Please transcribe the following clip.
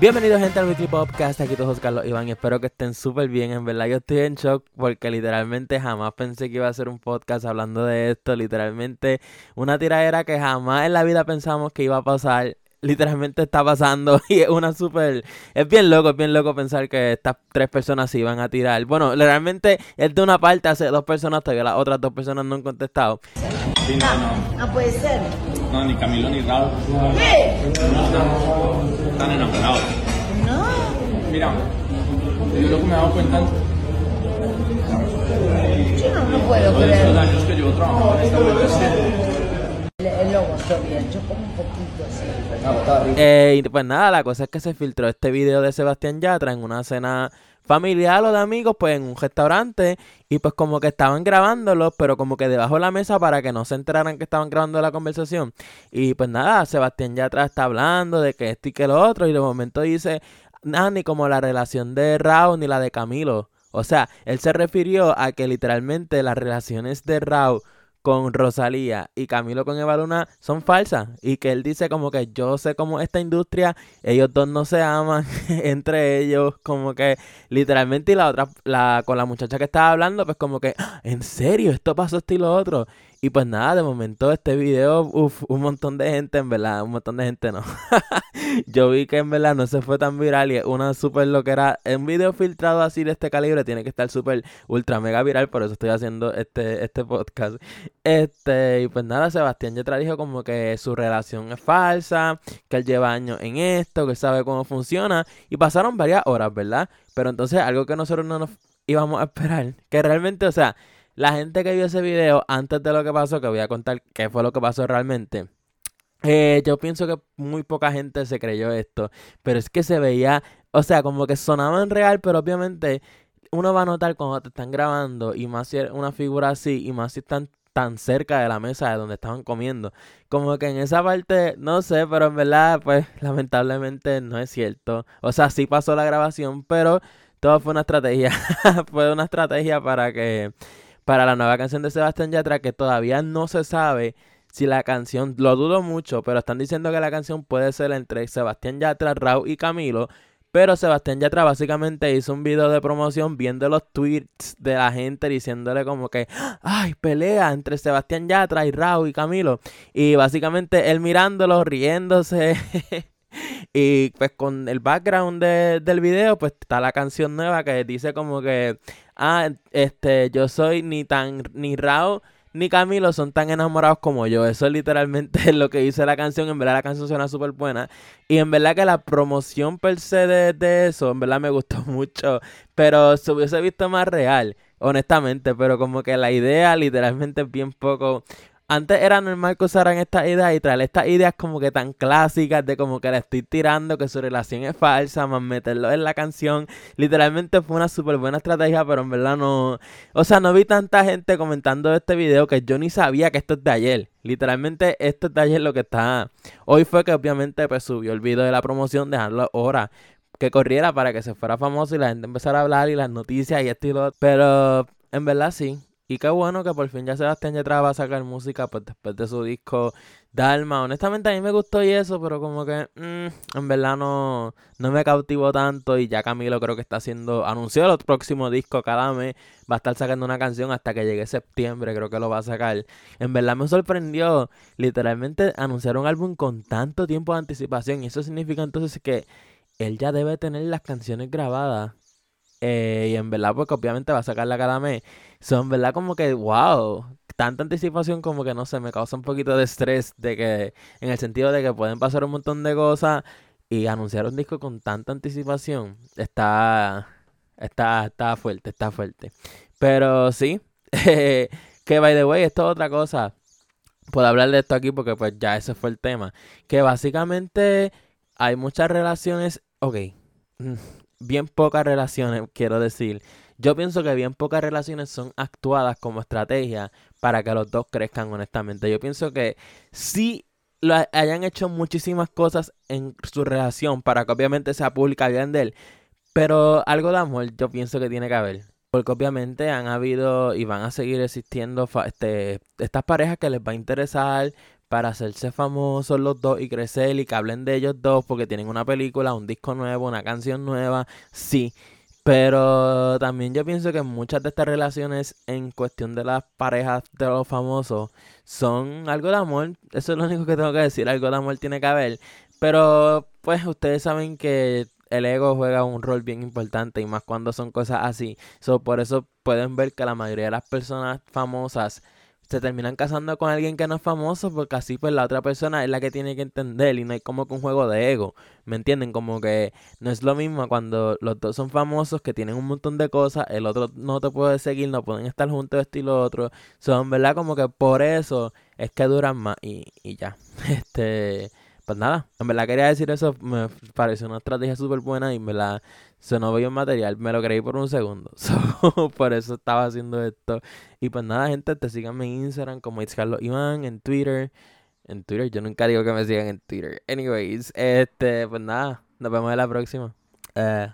Bienvenidos gente al Weekly Podcast, aquí todos Carlos Iván. Y espero que estén súper bien, en verdad yo estoy en shock porque literalmente jamás pensé que iba a hacer un podcast hablando de esto, literalmente una tiradera que jamás en la vida pensamos que iba a pasar, literalmente está pasando y es una súper, es bien loco, es bien loco pensar que estas tres personas se iban a tirar, bueno, realmente es de una parte hace dos personas, todavía las otras dos personas no han contestado. Sí, no, no. No puede ser. No, ni Camilo ni Raúl. ¿Qué? No están, están enamorados. No, Mira, yo lo que me he dado cuenta yo no, no puedo de estos años que llevo trabajando en esta vuelta es que El, el lobo está bien, yo como un poquito así. Eh, y pues nada, la cosa es que se filtró este video de Sebastián Yatra en una cena familiar o de amigos, pues en un restaurante. Y pues como que estaban grabándolo, pero como que debajo de la mesa para que no se enteraran que estaban grabando la conversación. Y pues nada, Sebastián Yatra está hablando de que esto y que lo otro. Y de momento dice, nada, ni como la relación de Raúl ni la de Camilo. O sea, él se refirió a que literalmente las relaciones de Raúl con Rosalía y Camilo con Eva Luna son falsas. Y que él dice como que yo sé cómo esta industria, ellos dos no se aman entre ellos, como que literalmente y la otra, la, con la muchacha que estaba hablando, pues como que, "Ah, en serio, esto pasó esto y lo otro. Y pues nada, de momento este video, uff, un montón de gente, en verdad, un montón de gente no. Yo vi que en verdad no se fue tan viral y es una super loquera. Un video filtrado así de este calibre tiene que estar súper ultra mega viral, por eso estoy haciendo este, este podcast. Este, y pues nada, Sebastián Yatra dijo como que su relación es falsa, que él lleva años en esto, que sabe cómo funciona. Y pasaron varias horas, ¿verdad? Pero entonces algo que nosotros no nos íbamos a esperar, que realmente, o sea, la gente que vio ese video antes de lo que pasó, que voy a contar qué fue lo que pasó realmente. Eh, yo pienso que muy poca gente se creyó esto, pero es que se veía, o sea, como que sonaba en real, pero obviamente uno va a notar cuando te están grabando y más si una figura así y más si están tan cerca de la mesa de donde estaban comiendo. Como que en esa parte, no sé, pero en verdad, pues lamentablemente no es cierto. O sea, sí pasó la grabación, pero todo fue una estrategia. fue una estrategia para que, para la nueva canción de Sebastián Yatra que todavía no se sabe si la canción, lo dudo mucho, pero están diciendo que la canción puede ser entre Sebastián Yatra, Raúl y Camilo. Pero Sebastián Yatra básicamente hizo un video de promoción viendo los tweets de la gente diciéndole como que, ay, pelea entre Sebastián Yatra y Raúl y Camilo. Y básicamente él mirándolo, riéndose. y pues con el background de- del video, pues está la canción nueva que dice como que, ah, este, yo soy ni tan, ni Raúl ni Camilo son tan enamorados como yo. Eso es literalmente lo que dice la canción. En verdad la canción suena súper buena. Y en verdad que la promoción per se de, de eso, en verdad me gustó mucho. Pero se hubiese visto más real, honestamente. Pero como que la idea literalmente es bien poco... Antes era normal que usaran estas ideas y traer estas ideas como que tan clásicas de como que le estoy tirando, que su relación es falsa, más meterlo en la canción. Literalmente fue una súper buena estrategia, pero en verdad no... O sea, no vi tanta gente comentando este video que yo ni sabía que esto es de ayer. Literalmente esto es de ayer lo que está... Hoy fue que obviamente pues subió el video de la promoción, dejarlo ahora que corriera para que se fuera famoso y la gente empezara a hablar y las noticias y esto y lo otro. Pero en verdad sí. Y qué bueno que por fin ya Sebastián Yatra va a sacar música pues después de su disco Dalma. Honestamente a mí me gustó y eso, pero como que mm, en verdad no, no me cautivó tanto. Y ya Camilo creo que está haciendo, anunció el próximo disco cada mes. Va a estar sacando una canción hasta que llegue septiembre, creo que lo va a sacar. En verdad me sorprendió literalmente anunciar un álbum con tanto tiempo de anticipación. Y eso significa entonces que él ya debe tener las canciones grabadas. Eh, y en verdad, porque obviamente va a sacarla cada mes. Son, verdad, como que, wow, tanta anticipación como que no sé, me causa un poquito de estrés de que, en el sentido de que pueden pasar un montón de cosas y anunciar un disco con tanta anticipación está, está, está fuerte, está fuerte. Pero sí, que by the way, esto es otra cosa. Puedo hablar de esto aquí porque pues ya ese fue el tema. Que básicamente hay muchas relaciones, ok, bien pocas relaciones, quiero decir. Yo pienso que bien pocas relaciones son actuadas como estrategia para que los dos crezcan honestamente. Yo pienso que sí lo ha- hayan hecho muchísimas cosas en su relación para que obviamente sea pública y de él. Pero algo de amor yo pienso que tiene que haber. Porque obviamente han habido y van a seguir existiendo este, estas parejas que les va a interesar para hacerse famosos los dos y crecer y que hablen de ellos dos porque tienen una película, un disco nuevo, una canción nueva, sí. Pero también yo pienso que muchas de estas relaciones en cuestión de las parejas de los famosos son algo de amor. Eso es lo único que tengo que decir, algo de amor tiene que haber. Pero pues ustedes saben que el ego juega un rol bien importante y más cuando son cosas así. So, por eso pueden ver que la mayoría de las personas famosas se terminan casando con alguien que no es famoso porque así pues la otra persona es la que tiene que entender y no hay como que un juego de ego, ¿me entienden? Como que no es lo mismo cuando los dos son famosos que tienen un montón de cosas, el otro no te puede seguir, no pueden estar juntos esto y lo otro, son verdad como que por eso es que duran más y, y ya, este... Pues nada, en verdad quería decir eso, me pareció una estrategia súper buena y en verdad sonó bien material, me lo creí por un segundo. por eso estaba haciendo esto. Y pues nada, gente, te sigan en Instagram como It's Carlos Iván, en Twitter. En Twitter, yo nunca digo que me sigan en Twitter. Anyways, este, pues nada, nos vemos en la próxima. Eh,